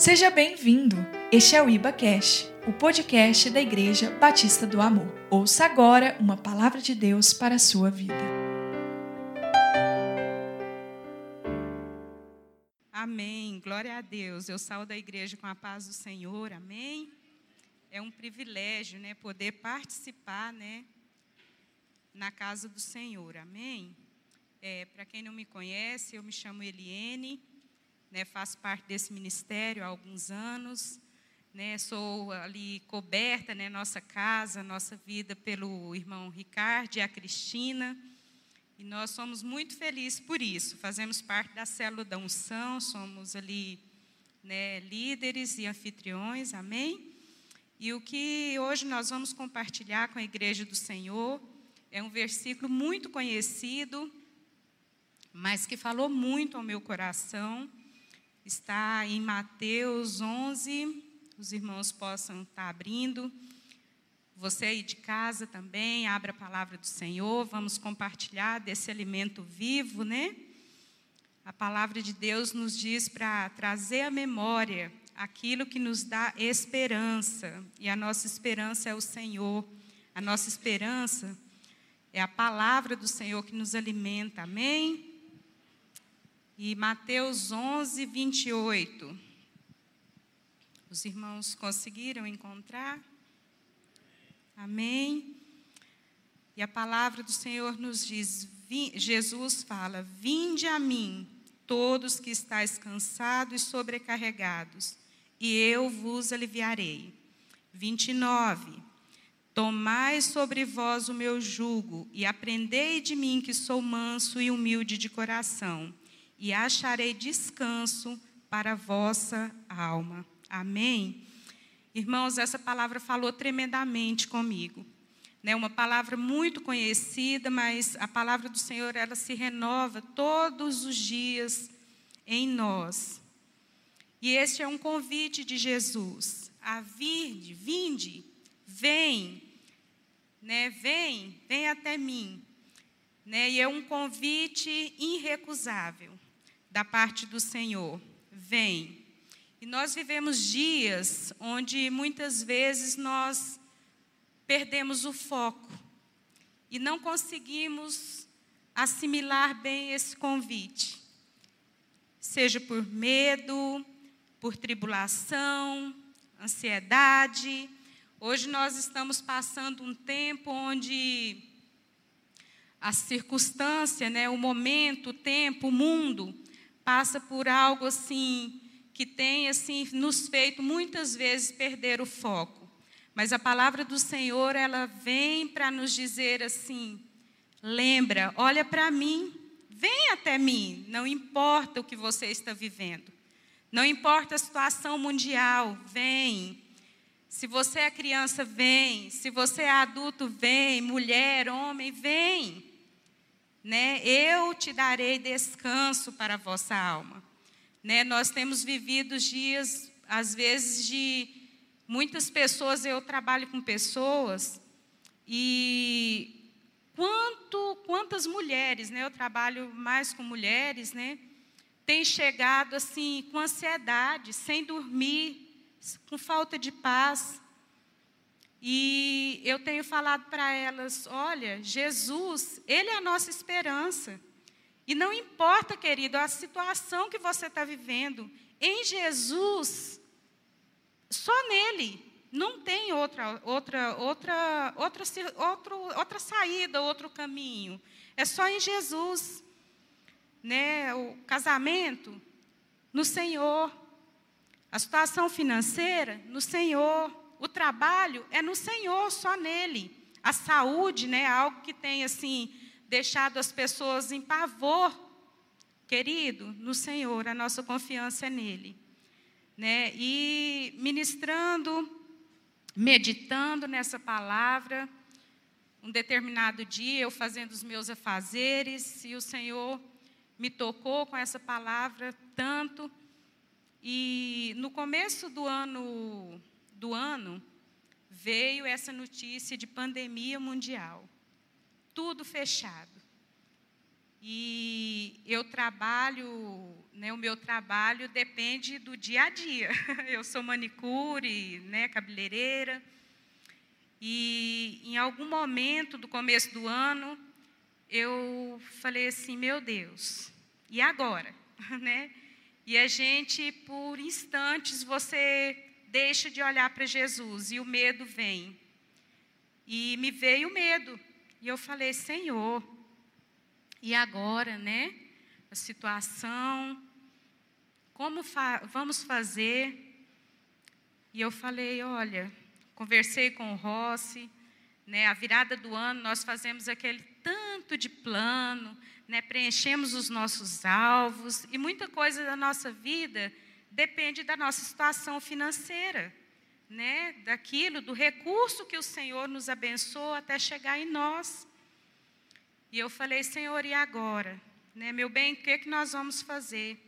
Seja bem-vindo. Este é o Iba Cash, o podcast da Igreja Batista do Amor. Ouça agora uma palavra de Deus para a sua vida. Amém. Glória a Deus. Eu saio da igreja com a paz do Senhor. Amém. É um privilégio, né, poder participar, né, na casa do Senhor. Amém. É, para quem não me conhece, eu me chamo Eliene né, faço parte desse ministério há alguns anos, né, sou ali coberta, né, nossa casa, nossa vida pelo irmão Ricardo e a Cristina, e nós somos muito felizes por isso. Fazemos parte da célula da unção, somos ali né, líderes e anfitriões, amém? E o que hoje nós vamos compartilhar com a igreja do Senhor é um versículo muito conhecido, mas que falou muito ao meu coração está em Mateus 11. Os irmãos possam estar abrindo. Você aí de casa também, abra a palavra do Senhor. Vamos compartilhar desse alimento vivo, né? A palavra de Deus nos diz para trazer à memória aquilo que nos dá esperança. E a nossa esperança é o Senhor. A nossa esperança é a palavra do Senhor que nos alimenta. Amém? E Mateus 11, 28. Os irmãos conseguiram encontrar? Amém? E a palavra do Senhor nos diz: Jesus fala: Vinde a mim, todos que estáis cansados e sobrecarregados, e eu vos aliviarei. 29. Tomai sobre vós o meu jugo e aprendei de mim que sou manso e humilde de coração e acharei descanso para a vossa alma. Amém? Irmãos, essa palavra falou tremendamente comigo. Né, uma palavra muito conhecida, mas a palavra do Senhor ela se renova todos os dias em nós. E este é um convite de Jesus a vir, vinde, vem, né, vem, vem até mim. Né, e é um convite irrecusável da parte do Senhor. Vem. E nós vivemos dias onde muitas vezes nós perdemos o foco e não conseguimos assimilar bem esse convite. Seja por medo, por tribulação, ansiedade. Hoje nós estamos passando um tempo onde a circunstância, né, o momento, o tempo, o mundo passa por algo assim que tem assim nos feito muitas vezes perder o foco. Mas a palavra do Senhor, ela vem para nos dizer assim: lembra, olha para mim, vem até mim, não importa o que você está vivendo. Não importa a situação mundial, vem. Se você é criança, vem. Se você é adulto, vem. Mulher, homem, vem né? Eu te darei descanso para a vossa alma. Né? Nós temos vivido dias, às vezes, de muitas pessoas, eu trabalho com pessoas, e quanto, quantas mulheres, né? Eu trabalho mais com mulheres, né? Tem chegado assim com ansiedade, sem dormir, com falta de paz, e eu tenho falado para elas: olha, Jesus, Ele é a nossa esperança. E não importa, querido, a situação que você está vivendo, em Jesus, só nele, não tem outra, outra, outra, outra, outra, saída, outro caminho. É só em Jesus. Né? O casamento, no Senhor. A situação financeira, no Senhor. O trabalho é no Senhor, só nele. A saúde, né, é algo que tem assim deixado as pessoas em pavor. Querido, no Senhor, a nossa confiança é nele. Né? E ministrando, meditando nessa palavra, um determinado dia eu fazendo os meus afazeres e o Senhor me tocou com essa palavra tanto. E no começo do ano do ano, veio essa notícia de pandemia mundial. Tudo fechado. E eu trabalho, né, o meu trabalho depende do dia a dia. Eu sou manicure, né, cabeleireira. E em algum momento do começo do ano, eu falei assim: meu Deus, e agora? né? E a gente, por instantes, você deixa de olhar para Jesus e o medo vem. E me veio o medo. E eu falei: Senhor, e agora, né? A situação, como fa vamos fazer? E eu falei: olha, conversei com o Rossi, né? A virada do ano nós fazemos aquele tanto de plano, né? Preenchemos os nossos alvos e muita coisa da nossa vida depende da nossa situação financeira, né? Daquilo, do recurso que o Senhor nos abençoa até chegar em nós. E eu falei, Senhor, e agora? Né, meu bem, o que, é que nós vamos fazer?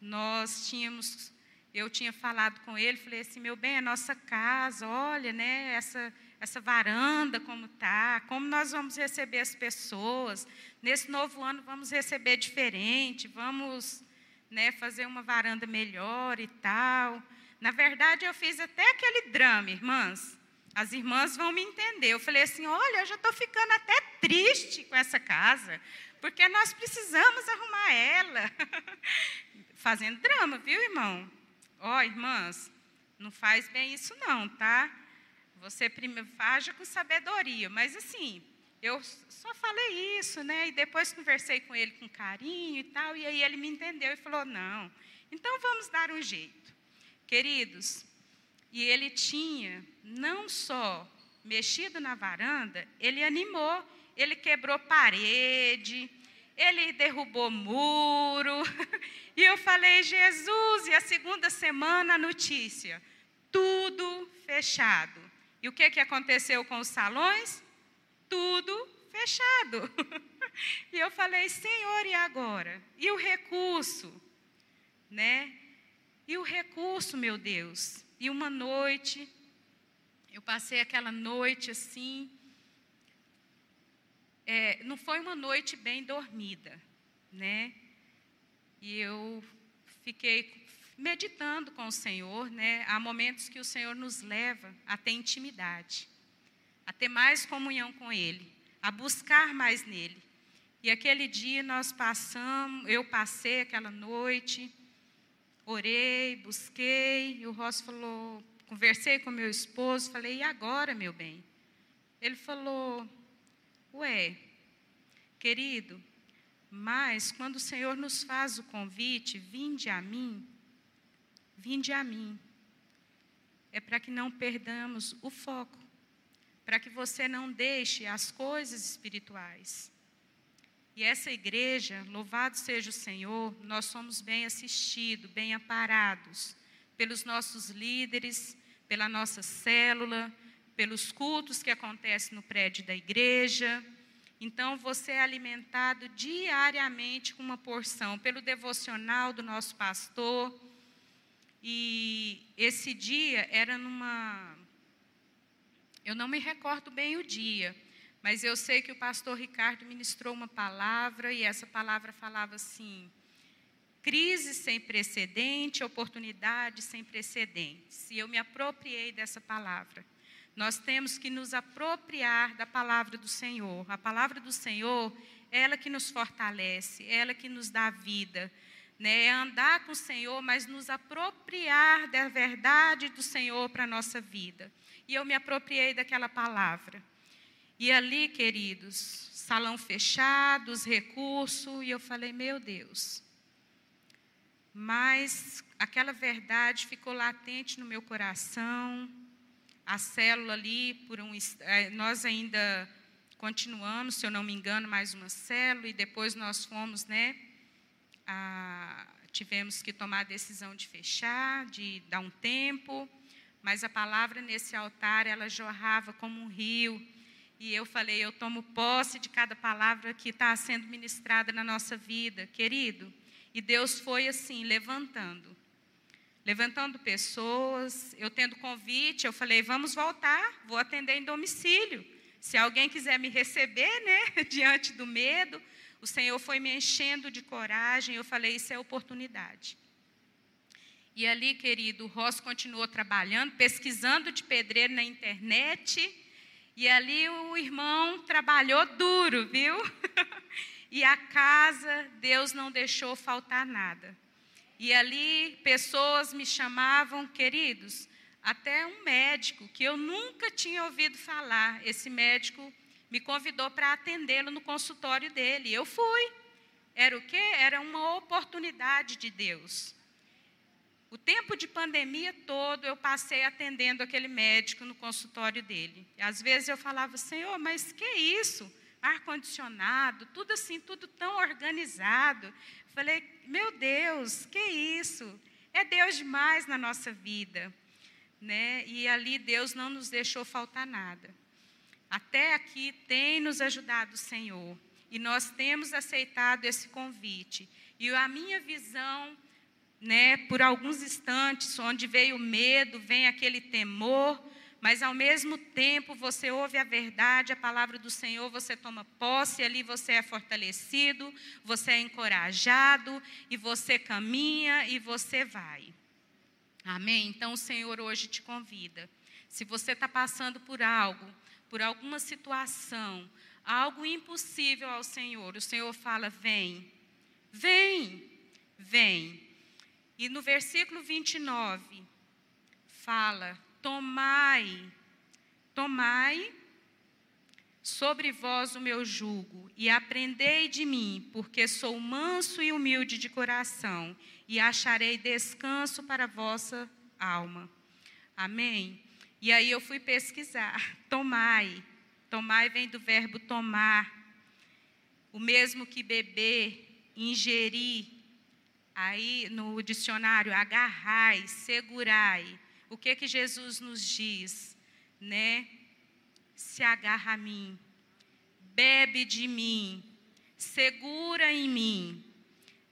Nós tínhamos, eu tinha falado com ele, falei assim, meu bem, a nossa casa, olha, né, essa, essa varanda como está, como nós vamos receber as pessoas. Nesse novo ano vamos receber diferente, vamos né, fazer uma varanda melhor e tal. Na verdade, eu fiz até aquele drama, irmãs. As irmãs vão me entender. Eu falei assim: olha, eu já estou ficando até triste com essa casa, porque nós precisamos arrumar ela. Fazendo drama, viu, irmão? Ó, oh, irmãs, não faz bem isso, não, tá? Você primeiro faja com sabedoria, mas assim, eu só falei isso, né? E depois conversei com ele com carinho e tal, e aí ele me entendeu e falou: não, então vamos dar um jeito. Queridos, e ele tinha não só mexido na varanda, ele animou, ele quebrou parede, ele derrubou muro. E eu falei, Jesus, e a segunda semana a notícia, tudo fechado. E o que, que aconteceu com os salões? Tudo fechado. E eu falei, Senhor, e agora? E o recurso? Né? E o recurso, meu Deus? E uma noite, eu passei aquela noite assim. É, não foi uma noite bem dormida, né? E eu fiquei meditando com o Senhor, né? Há momentos que o Senhor nos leva a ter intimidade, a ter mais comunhão com Ele, a buscar mais nele. E aquele dia nós passamos, eu passei aquela noite orei, busquei, e o Ross falou, conversei com meu esposo, falei, e agora, meu bem? Ele falou, ué, querido, mas quando o Senhor nos faz o convite, vinde a mim, vinde a mim, é para que não perdamos o foco, para que você não deixe as coisas espirituais. E essa igreja, louvado seja o Senhor, nós somos bem assistidos, bem aparados pelos nossos líderes, pela nossa célula, pelos cultos que acontecem no prédio da igreja. Então, você é alimentado diariamente com uma porção, pelo devocional do nosso pastor. E esse dia era numa. Eu não me recordo bem o dia, mas eu sei que o pastor Ricardo ministrou uma palavra e essa palavra falava assim: crise sem precedente, oportunidade sem precedentes. E eu me apropriei dessa palavra. Nós temos que nos apropriar da palavra do Senhor. A palavra do Senhor, ela que nos fortalece, ela que nos dá vida. Né? É andar com o Senhor, mas nos apropriar da verdade do Senhor para a nossa vida. E eu me apropriei daquela palavra. E ali, queridos, salão fechado, os recursos, e eu falei, meu Deus. Mas aquela verdade ficou latente no meu coração. A célula ali, por um, eh, nós ainda continuamos, se eu não me engano, mais uma célula, e depois nós fomos, né? A, tivemos que tomar a decisão de fechar, de dar um tempo, mas a palavra nesse altar, ela jorrava como um rio e eu falei, eu tomo posse de cada palavra que está sendo ministrada na nossa vida, querido. E Deus foi assim, levantando. Levantando pessoas, eu tendo convite, eu falei, vamos voltar, vou atender em domicílio. Se alguém quiser me receber, né, diante do medo, o Senhor foi me enchendo de coragem, eu falei: isso é oportunidade. E ali, querido, o Ross continuou trabalhando, pesquisando de pedreiro na internet. E ali o irmão trabalhou duro, viu? e a casa, Deus não deixou faltar nada. E ali pessoas me chamavam, queridos, até um médico que eu nunca tinha ouvido falar. Esse médico me convidou para atendê-lo no consultório dele. Eu fui. Era o quê? Era uma oportunidade de Deus. O tempo de pandemia todo eu passei atendendo aquele médico no consultório dele. E às vezes eu falava, Senhor, mas que isso? Ar-condicionado, tudo assim, tudo tão organizado. Falei, meu Deus, que isso? É Deus demais na nossa vida. Né? E ali Deus não nos deixou faltar nada. Até aqui tem nos ajudado o Senhor. E nós temos aceitado esse convite. E a minha visão né, por alguns instantes, onde veio o medo, vem aquele temor, mas ao mesmo tempo você ouve a verdade, a palavra do Senhor, você toma posse, ali você é fortalecido, você é encorajado, e você caminha e você vai. Amém? Então o Senhor hoje te convida. Se você está passando por algo, por alguma situação, algo impossível ao Senhor, o Senhor fala: vem, vem, vem. E no versículo 29, fala: Tomai, tomai sobre vós o meu jugo e aprendei de mim, porque sou manso e humilde de coração, e acharei descanso para a vossa alma. Amém? E aí eu fui pesquisar. Tomai. Tomai vem do verbo tomar. O mesmo que beber, ingerir, Aí no dicionário, agarrai, segurai. O que que Jesus nos diz, né? Se agarra a mim, bebe de mim, segura em mim,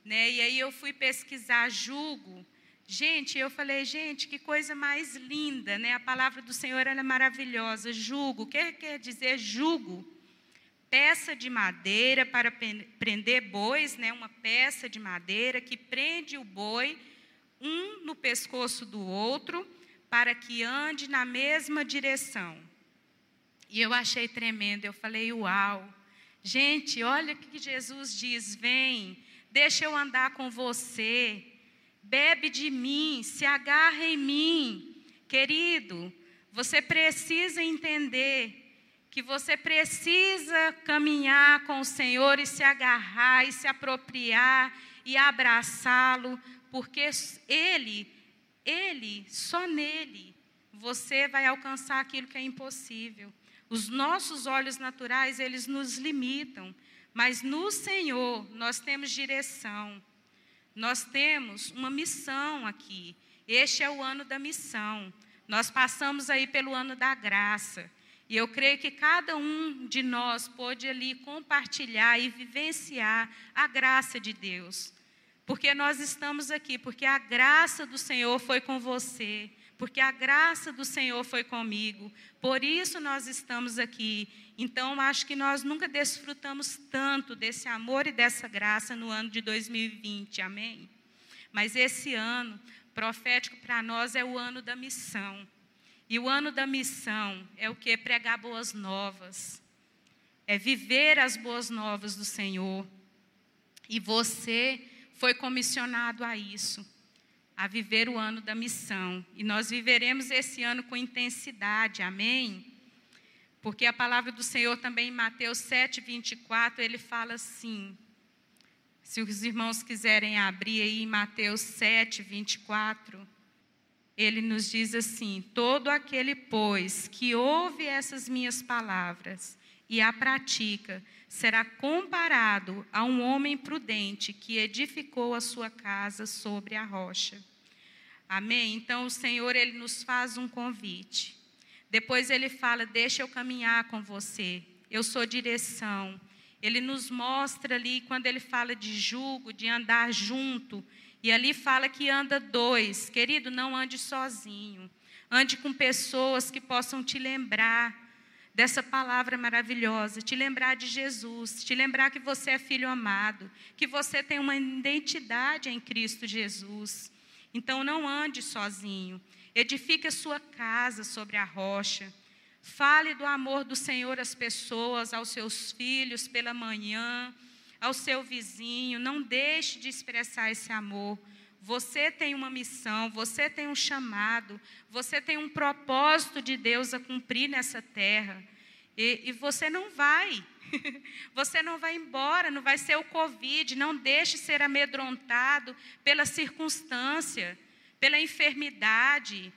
né? E aí eu fui pesquisar jugo. Gente, eu falei, gente, que coisa mais linda, né? A palavra do Senhor é maravilhosa. Jugo, o que quer dizer jugo? Peça de madeira para prender bois, né, uma peça de madeira que prende o boi um no pescoço do outro para que ande na mesma direção. E eu achei tremendo, eu falei, uau. Gente, olha o que Jesus diz: vem, deixa eu andar com você, bebe de mim, se agarra em mim. Querido, você precisa entender que você precisa caminhar com o Senhor e se agarrar e se apropriar e abraçá-lo, porque ele, ele, só nele, você vai alcançar aquilo que é impossível. Os nossos olhos naturais, eles nos limitam, mas no Senhor nós temos direção. Nós temos uma missão aqui. Este é o ano da missão. Nós passamos aí pelo ano da graça. E eu creio que cada um de nós pode ali compartilhar e vivenciar a graça de Deus. Porque nós estamos aqui, porque a graça do Senhor foi com você, porque a graça do Senhor foi comigo. Por isso nós estamos aqui. Então, acho que nós nunca desfrutamos tanto desse amor e dessa graça no ano de 2020. Amém? Mas esse ano profético para nós é o ano da missão. E o ano da missão é o que? Pregar boas novas. É viver as boas novas do Senhor. E você foi comissionado a isso, a viver o ano da missão. E nós viveremos esse ano com intensidade, amém? Porque a palavra do Senhor também em Mateus 7, 24, ele fala assim. Se os irmãos quiserem abrir aí em Mateus 7, 24 ele nos diz assim: todo aquele, pois, que ouve essas minhas palavras e a pratica, será comparado a um homem prudente que edificou a sua casa sobre a rocha. Amém? Então o Senhor ele nos faz um convite. Depois ele fala: Deixa eu caminhar com você. Eu sou direção. Ele nos mostra ali quando ele fala de jugo, de andar junto. E ali fala que anda dois. Querido, não ande sozinho. Ande com pessoas que possam te lembrar dessa palavra maravilhosa, te lembrar de Jesus, te lembrar que você é filho amado, que você tem uma identidade em Cristo Jesus. Então não ande sozinho. Edifique a sua casa sobre a rocha. Fale do amor do Senhor às pessoas, aos seus filhos pela manhã, ao seu vizinho. Não deixe de expressar esse amor. Você tem uma missão, você tem um chamado, você tem um propósito de Deus a cumprir nessa terra. E, e você não vai. Você não vai embora, não vai ser o Covid. Não deixe ser amedrontado pela circunstância, pela enfermidade,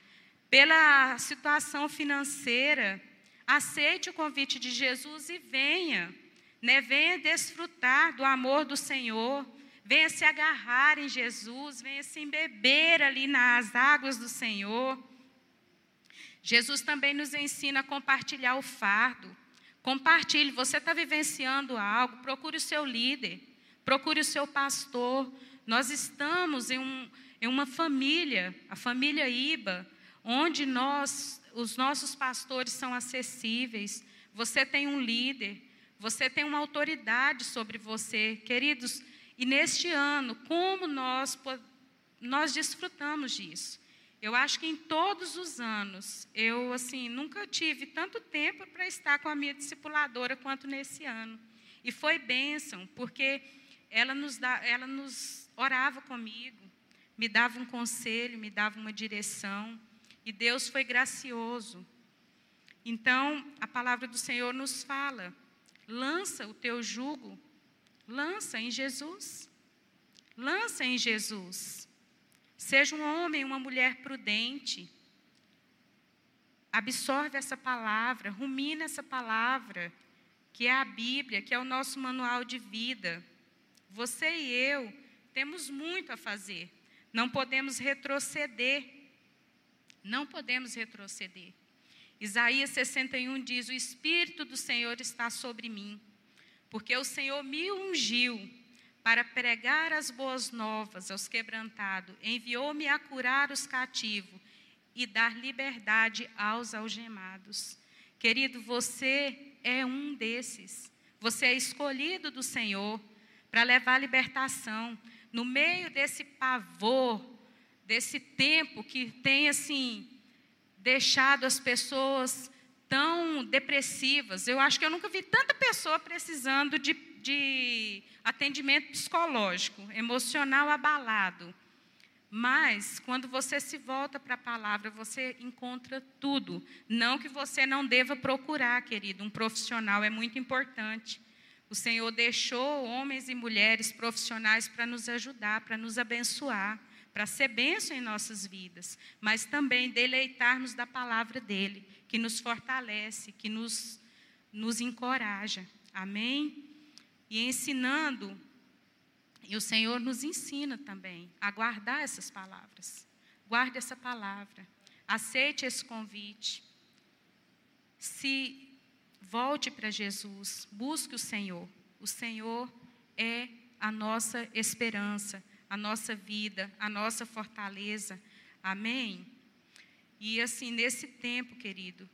pela situação financeira. Aceite o convite de Jesus e venha. Né? Venha desfrutar do amor do Senhor venha se agarrar em Jesus, venha se embeber ali nas águas do Senhor. Jesus também nos ensina a compartilhar o fardo. Compartilhe, você está vivenciando algo, procure o seu líder, procure o seu pastor. Nós estamos em, um, em uma família, a família Iba, onde nós, os nossos pastores são acessíveis. Você tem um líder, você tem uma autoridade sobre você. Queridos, e neste ano, como nós, nós desfrutamos disso? Eu acho que em todos os anos, eu assim nunca tive tanto tempo para estar com a minha discipuladora quanto nesse ano. E foi bênção, porque ela nos, dá, ela nos orava comigo, me dava um conselho, me dava uma direção, e Deus foi gracioso. Então, a palavra do Senhor nos fala: lança o teu jugo Lança em Jesus. Lança em Jesus. Seja um homem, uma mulher prudente. Absorve essa palavra, rumina essa palavra, que é a Bíblia, que é o nosso manual de vida. Você e eu temos muito a fazer. Não podemos retroceder. Não podemos retroceder. Isaías 61 diz: O Espírito do Senhor está sobre mim porque o Senhor me ungiu para pregar as boas novas aos quebrantados, enviou-me a curar os cativos e dar liberdade aos algemados. Querido, você é um desses. Você é escolhido do Senhor para levar libertação no meio desse pavor, desse tempo que tem assim deixado as pessoas tão depressivas. Eu acho que eu nunca vi tanta pessoa precisando de, de atendimento psicológico, emocional abalado. Mas, quando você se volta para a palavra, você encontra tudo. Não que você não deva procurar, querido, um profissional é muito importante. O Senhor deixou homens e mulheres profissionais para nos ajudar, para nos abençoar, para ser bênção em nossas vidas, mas também deleitarmos da palavra dele que nos fortalece, que nos, nos encoraja. Amém? E ensinando, e o Senhor nos ensina também a guardar essas palavras. Guarde essa palavra. Aceite esse convite. Se volte para Jesus, busque o Senhor. O Senhor é a nossa esperança, a nossa vida, a nossa fortaleza. Amém? E assim, nesse tempo, querido,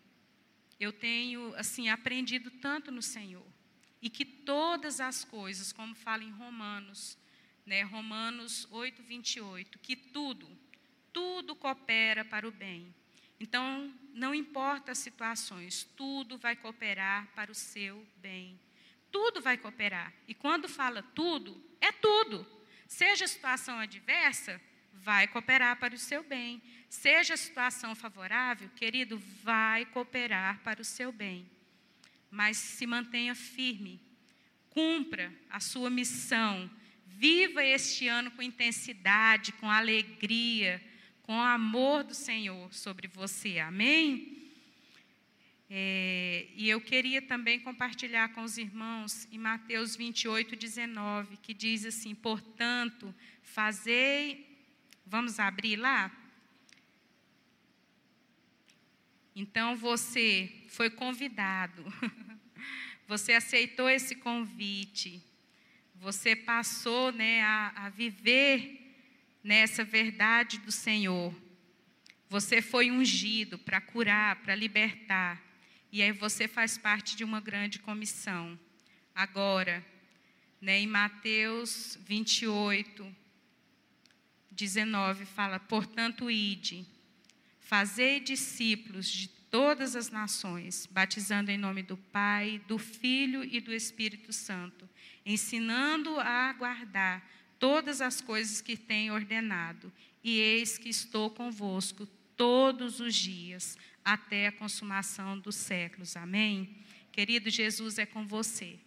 eu tenho assim aprendido tanto no Senhor. E que todas as coisas, como fala em Romanos, né, Romanos 8, 28, que tudo, tudo coopera para o bem. Então, não importa as situações, tudo vai cooperar para o seu bem. Tudo vai cooperar. E quando fala tudo, é tudo. Seja a situação adversa, vai cooperar para o seu bem. Seja a situação favorável, querido, vai cooperar para o seu bem. Mas se mantenha firme, cumpra a sua missão, viva este ano com intensidade, com alegria, com o amor do Senhor sobre você. Amém? É, e eu queria também compartilhar com os irmãos em Mateus 28, 19, que diz assim: Portanto, fazei. Vamos abrir lá? Então você foi convidado, você aceitou esse convite, você passou né, a, a viver nessa verdade do Senhor. Você foi ungido para curar, para libertar. E aí você faz parte de uma grande comissão. Agora, né, em Mateus 28, 19 fala: "Portanto, ide, fazei discípulos de todas as nações, batizando em nome do Pai, do Filho e do Espírito Santo, ensinando a guardar todas as coisas que tenho ordenado, e eis que estou convosco todos os dias, até a consumação dos séculos. Amém? Querido, Jesus é com você.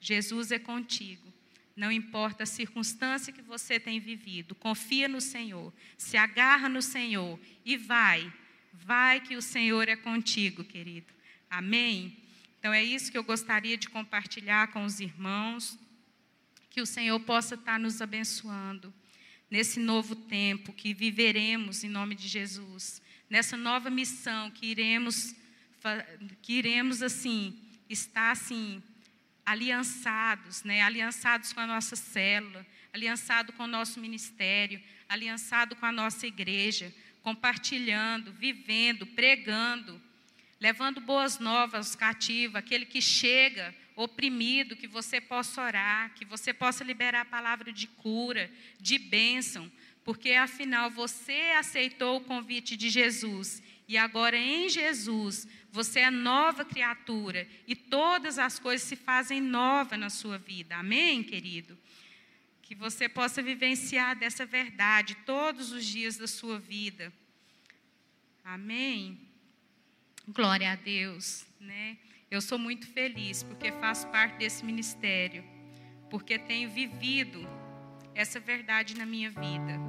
Jesus é contigo. Não importa a circunstância que você tem vivido, confia no Senhor, se agarra no Senhor e vai. Vai que o Senhor é contigo, querido. Amém? Então é isso que eu gostaria de compartilhar com os irmãos, que o Senhor possa estar nos abençoando nesse novo tempo que viveremos em nome de Jesus, nessa nova missão que iremos que iremos assim estar assim aliançados, né? Aliançados com a nossa célula, aliançado com o nosso ministério, aliançado com a nossa igreja, compartilhando, vivendo, pregando, levando boas novas aos cativos, aquele que chega oprimido, que você possa orar, que você possa liberar a palavra de cura, de bênção, porque afinal você aceitou o convite de Jesus e agora em Jesus você é nova criatura e todas as coisas se fazem nova na sua vida. Amém, querido? Que você possa vivenciar dessa verdade todos os dias da sua vida. Amém. Glória a Deus, né? Eu sou muito feliz porque faço parte desse ministério, porque tenho vivido essa verdade na minha vida.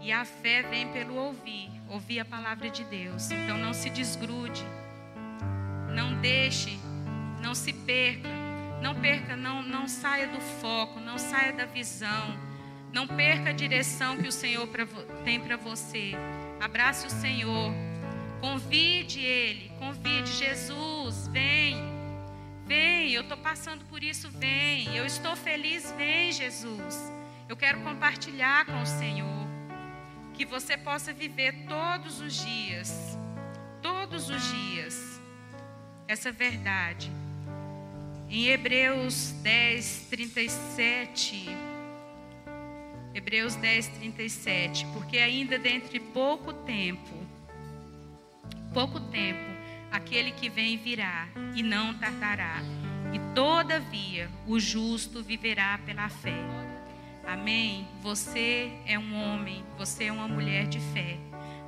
E a fé vem pelo ouvir, ouvir a palavra de Deus. Então não se desgrude, não deixe, não se perca, não perca, não, não saia do foco, não saia da visão, não perca a direção que o Senhor tem para você. Abrace o Senhor Convide Ele, convide Jesus, vem, vem, eu estou passando por isso, vem, eu estou feliz, vem Jesus. Eu quero compartilhar com o Senhor, que você possa viver todos os dias, todos os dias, essa verdade. Em Hebreus 10, 37. Hebreus 10, 37. Porque ainda dentre pouco tempo pouco tempo, aquele que vem virá e não tardará. E todavia o justo viverá pela fé. Amém? Você é um homem, você é uma mulher de fé.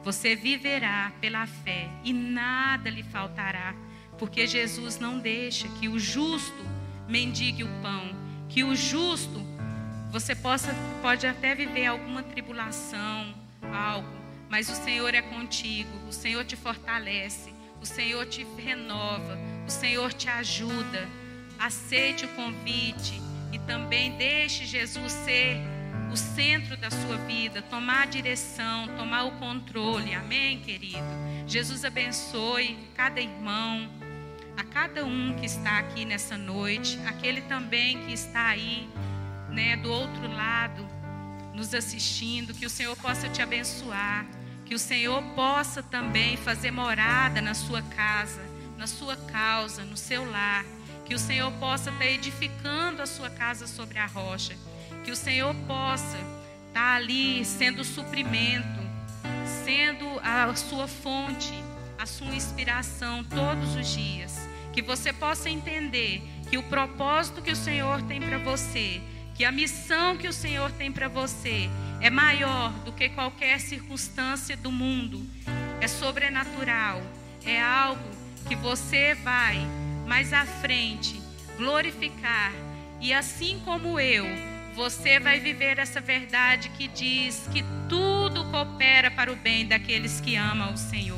Você viverá pela fé e nada lhe faltará, porque Jesus não deixa que o justo mendigue o pão, que o justo você possa pode até viver alguma tribulação, algo, mas o Senhor é contigo, o Senhor te fortalece, o Senhor te renova, o Senhor te ajuda. Aceite o convite e também deixe Jesus ser o centro da sua vida, tomar a direção, tomar o controle. Amém, querido? Jesus abençoe cada irmão, a cada um que está aqui nessa noite, aquele também que está aí, né, do outro lado, nos assistindo, que o Senhor possa te abençoar. Que o Senhor possa também fazer morada na sua casa, na sua causa, no seu lar. Que o Senhor possa estar edificando a sua casa sobre a rocha. Que o Senhor possa estar ali sendo suprimento, sendo a sua fonte, a sua inspiração todos os dias. Que você possa entender que o propósito que o Senhor tem para você, que a missão que o Senhor tem para você é maior do que qualquer circunstância do mundo, é sobrenatural, é algo que você vai mais à frente glorificar, e assim como eu, você vai viver essa verdade que diz que tudo coopera para o bem daqueles que amam o Senhor,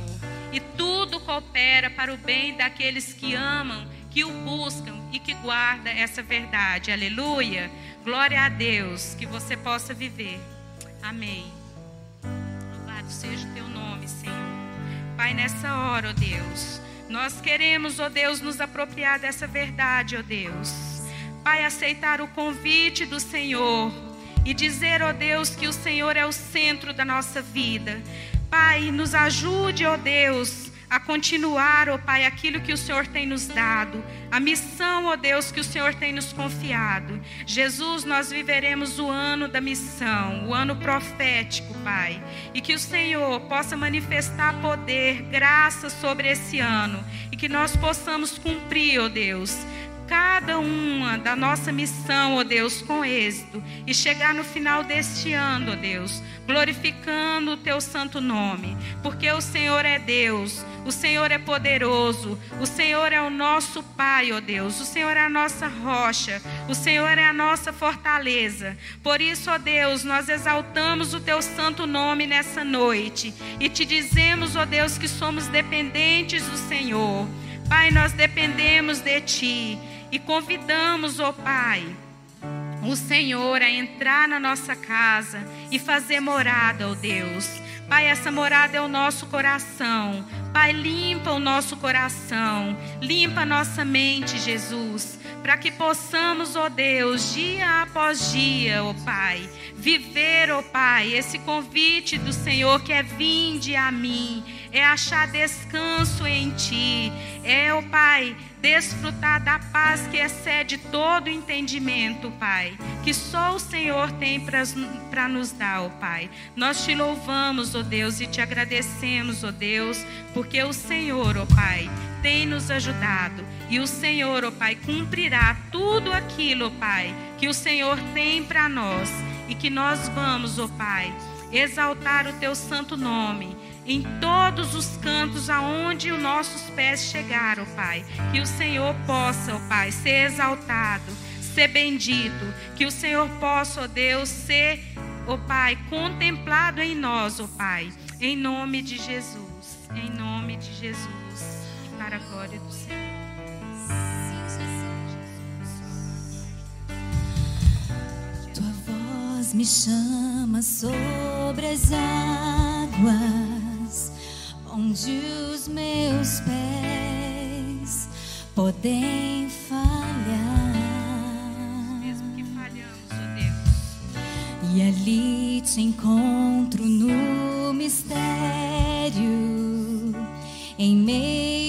e tudo coopera para o bem daqueles que amam, que o buscam e que guardam essa verdade. Aleluia. Glória a Deus, que você possa viver Amém. Louvado seja o teu nome, Senhor. Pai, nessa hora, ó Deus, nós queremos, ó Deus, nos apropriar dessa verdade, ó Deus. Pai, aceitar o convite do Senhor e dizer, ó Deus, que o Senhor é o centro da nossa vida. Pai, nos ajude, ó Deus, a continuar, ó Pai, aquilo que o Senhor tem nos dado, a missão, ó Deus, que o Senhor tem nos confiado. Jesus, nós viveremos o ano da missão, o ano profético, Pai, e que o Senhor possa manifestar poder, graça sobre esse ano, e que nós possamos cumprir, ó Deus cada uma da nossa missão, ó Deus, com êxito e chegar no final deste ano, ó Deus, glorificando o teu santo nome, porque o Senhor é Deus, o Senhor é poderoso, o Senhor é o nosso Pai, ó Deus, o Senhor é a nossa rocha, o Senhor é a nossa fortaleza. Por isso, ó Deus, nós exaltamos o teu santo nome nessa noite e te dizemos, ó Deus, que somos dependentes do Senhor. Pai, nós dependemos de Ti e convidamos, ó oh Pai, o Senhor a entrar na nossa casa e fazer morada, ó oh Deus. Pai, essa morada é o nosso coração. Pai, limpa o nosso coração, limpa a nossa mente, Jesus, para que possamos, ó Deus, dia após dia, ó Pai, viver, ó Pai, esse convite do Senhor que é vinde a mim, é achar descanso em Ti, é, ó Pai, desfrutar da paz que excede todo entendimento, Pai, que só o Senhor tem para nos dar, ó Pai. Nós te louvamos, ó Deus, e te agradecemos, ó Deus, porque o Senhor, ó Pai, tem nos ajudado e o Senhor, ó Pai, cumprirá tudo aquilo, ó Pai, que o Senhor tem para nós e que nós vamos, ó Pai, exaltar o teu santo nome em todos os cantos aonde os nossos pés chegaram, Pai. Que o Senhor possa, ó Pai, ser exaltado, ser bendito. Que o Senhor possa, ó Deus, ser, ó Pai, contemplado em nós, ó Pai. Em nome de Jesus. Em nome de Jesus. Para a glória do Senhor. Tua voz me chama sobre as águas onde os meus pés podem falhar. Mesmo que falhamos, oh Deus. E ali te encontro no mistério, em meio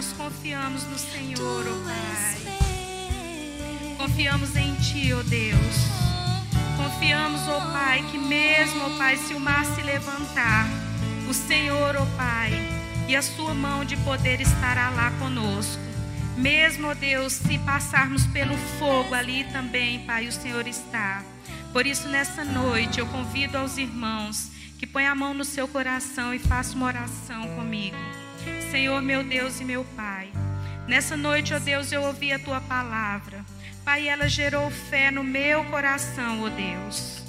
nós confiamos no Senhor, ó Pai. Confiamos em Ti, ó Deus. Confiamos, ó Pai, que mesmo, ó Pai, se o mar se levantar, o Senhor, ó Pai, e a Sua mão de poder estará lá conosco. Mesmo, ó Deus, se passarmos pelo fogo ali também, Pai, o Senhor está. Por isso, nessa noite, eu convido aos irmãos que põem a mão no seu coração e façam uma oração comigo. Senhor, meu Deus e meu Pai, nessa noite, ó Deus, eu ouvi a Tua palavra. Pai, ela gerou fé no meu coração, ó Deus.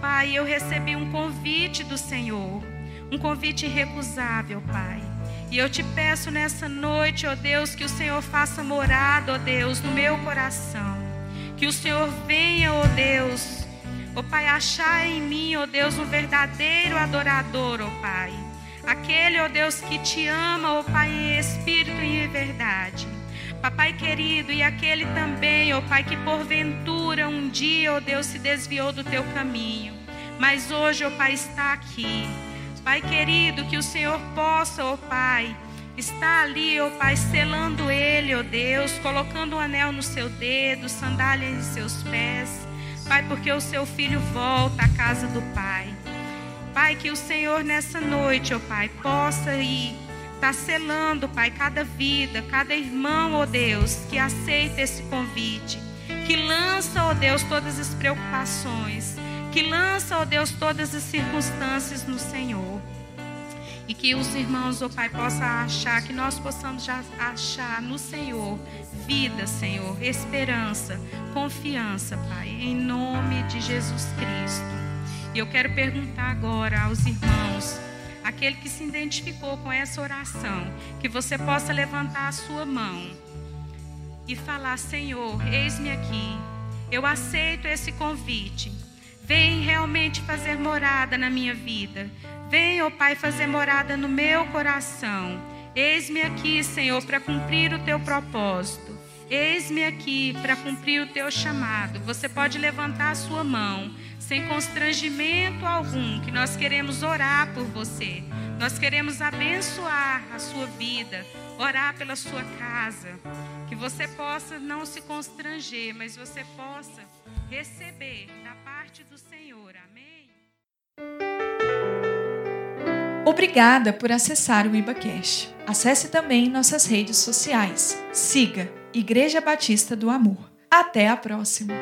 Pai, eu recebi um convite do Senhor, um convite irrecusável, Pai. E eu te peço nessa noite, ó Deus, que o Senhor faça morada, ó Deus, no meu coração. Que o Senhor venha, ó Deus, ó Pai, achar em mim, ó Deus, um verdadeiro adorador, ó Pai. Aquele, ó Deus, que te ama, ó Pai, em espírito e em verdade. Papai querido, e aquele também, ó Pai, que porventura um dia, ó Deus, se desviou do teu caminho, mas hoje, ó Pai, está aqui. Pai querido, que o Senhor possa, ó Pai, estar ali, ó Pai, selando ele, ó Deus, colocando um anel no seu dedo, sandália em seus pés. Pai, porque o seu filho volta à casa do Pai. Pai, que o Senhor nessa noite, ó Pai, possa ir está selando, Pai, cada vida, cada irmão, ó Deus, que aceita esse convite, que lança, ó Deus, todas as preocupações, que lança, ó Deus, todas as circunstâncias no Senhor. E que os irmãos, ó Pai, possam achar, que nós possamos já achar no Senhor vida, Senhor, esperança, confiança, Pai, em nome de Jesus Cristo. E eu quero perguntar agora aos irmãos, aquele que se identificou com essa oração, que você possa levantar a sua mão e falar: Senhor, eis-me aqui, eu aceito esse convite. Vem realmente fazer morada na minha vida. Vem, ó oh Pai, fazer morada no meu coração. Eis-me aqui, Senhor, para cumprir o teu propósito. Eis-me aqui para cumprir o teu chamado. Você pode levantar a sua mão, sem constrangimento algum, que nós queremos orar por você. Nós queremos abençoar a sua vida, orar pela sua casa. Que você possa não se constranger, mas você possa receber da parte do Senhor. Amém? Obrigada por acessar o IbaCast. Acesse também nossas redes sociais. Siga Igreja Batista do Amor. Até a próxima!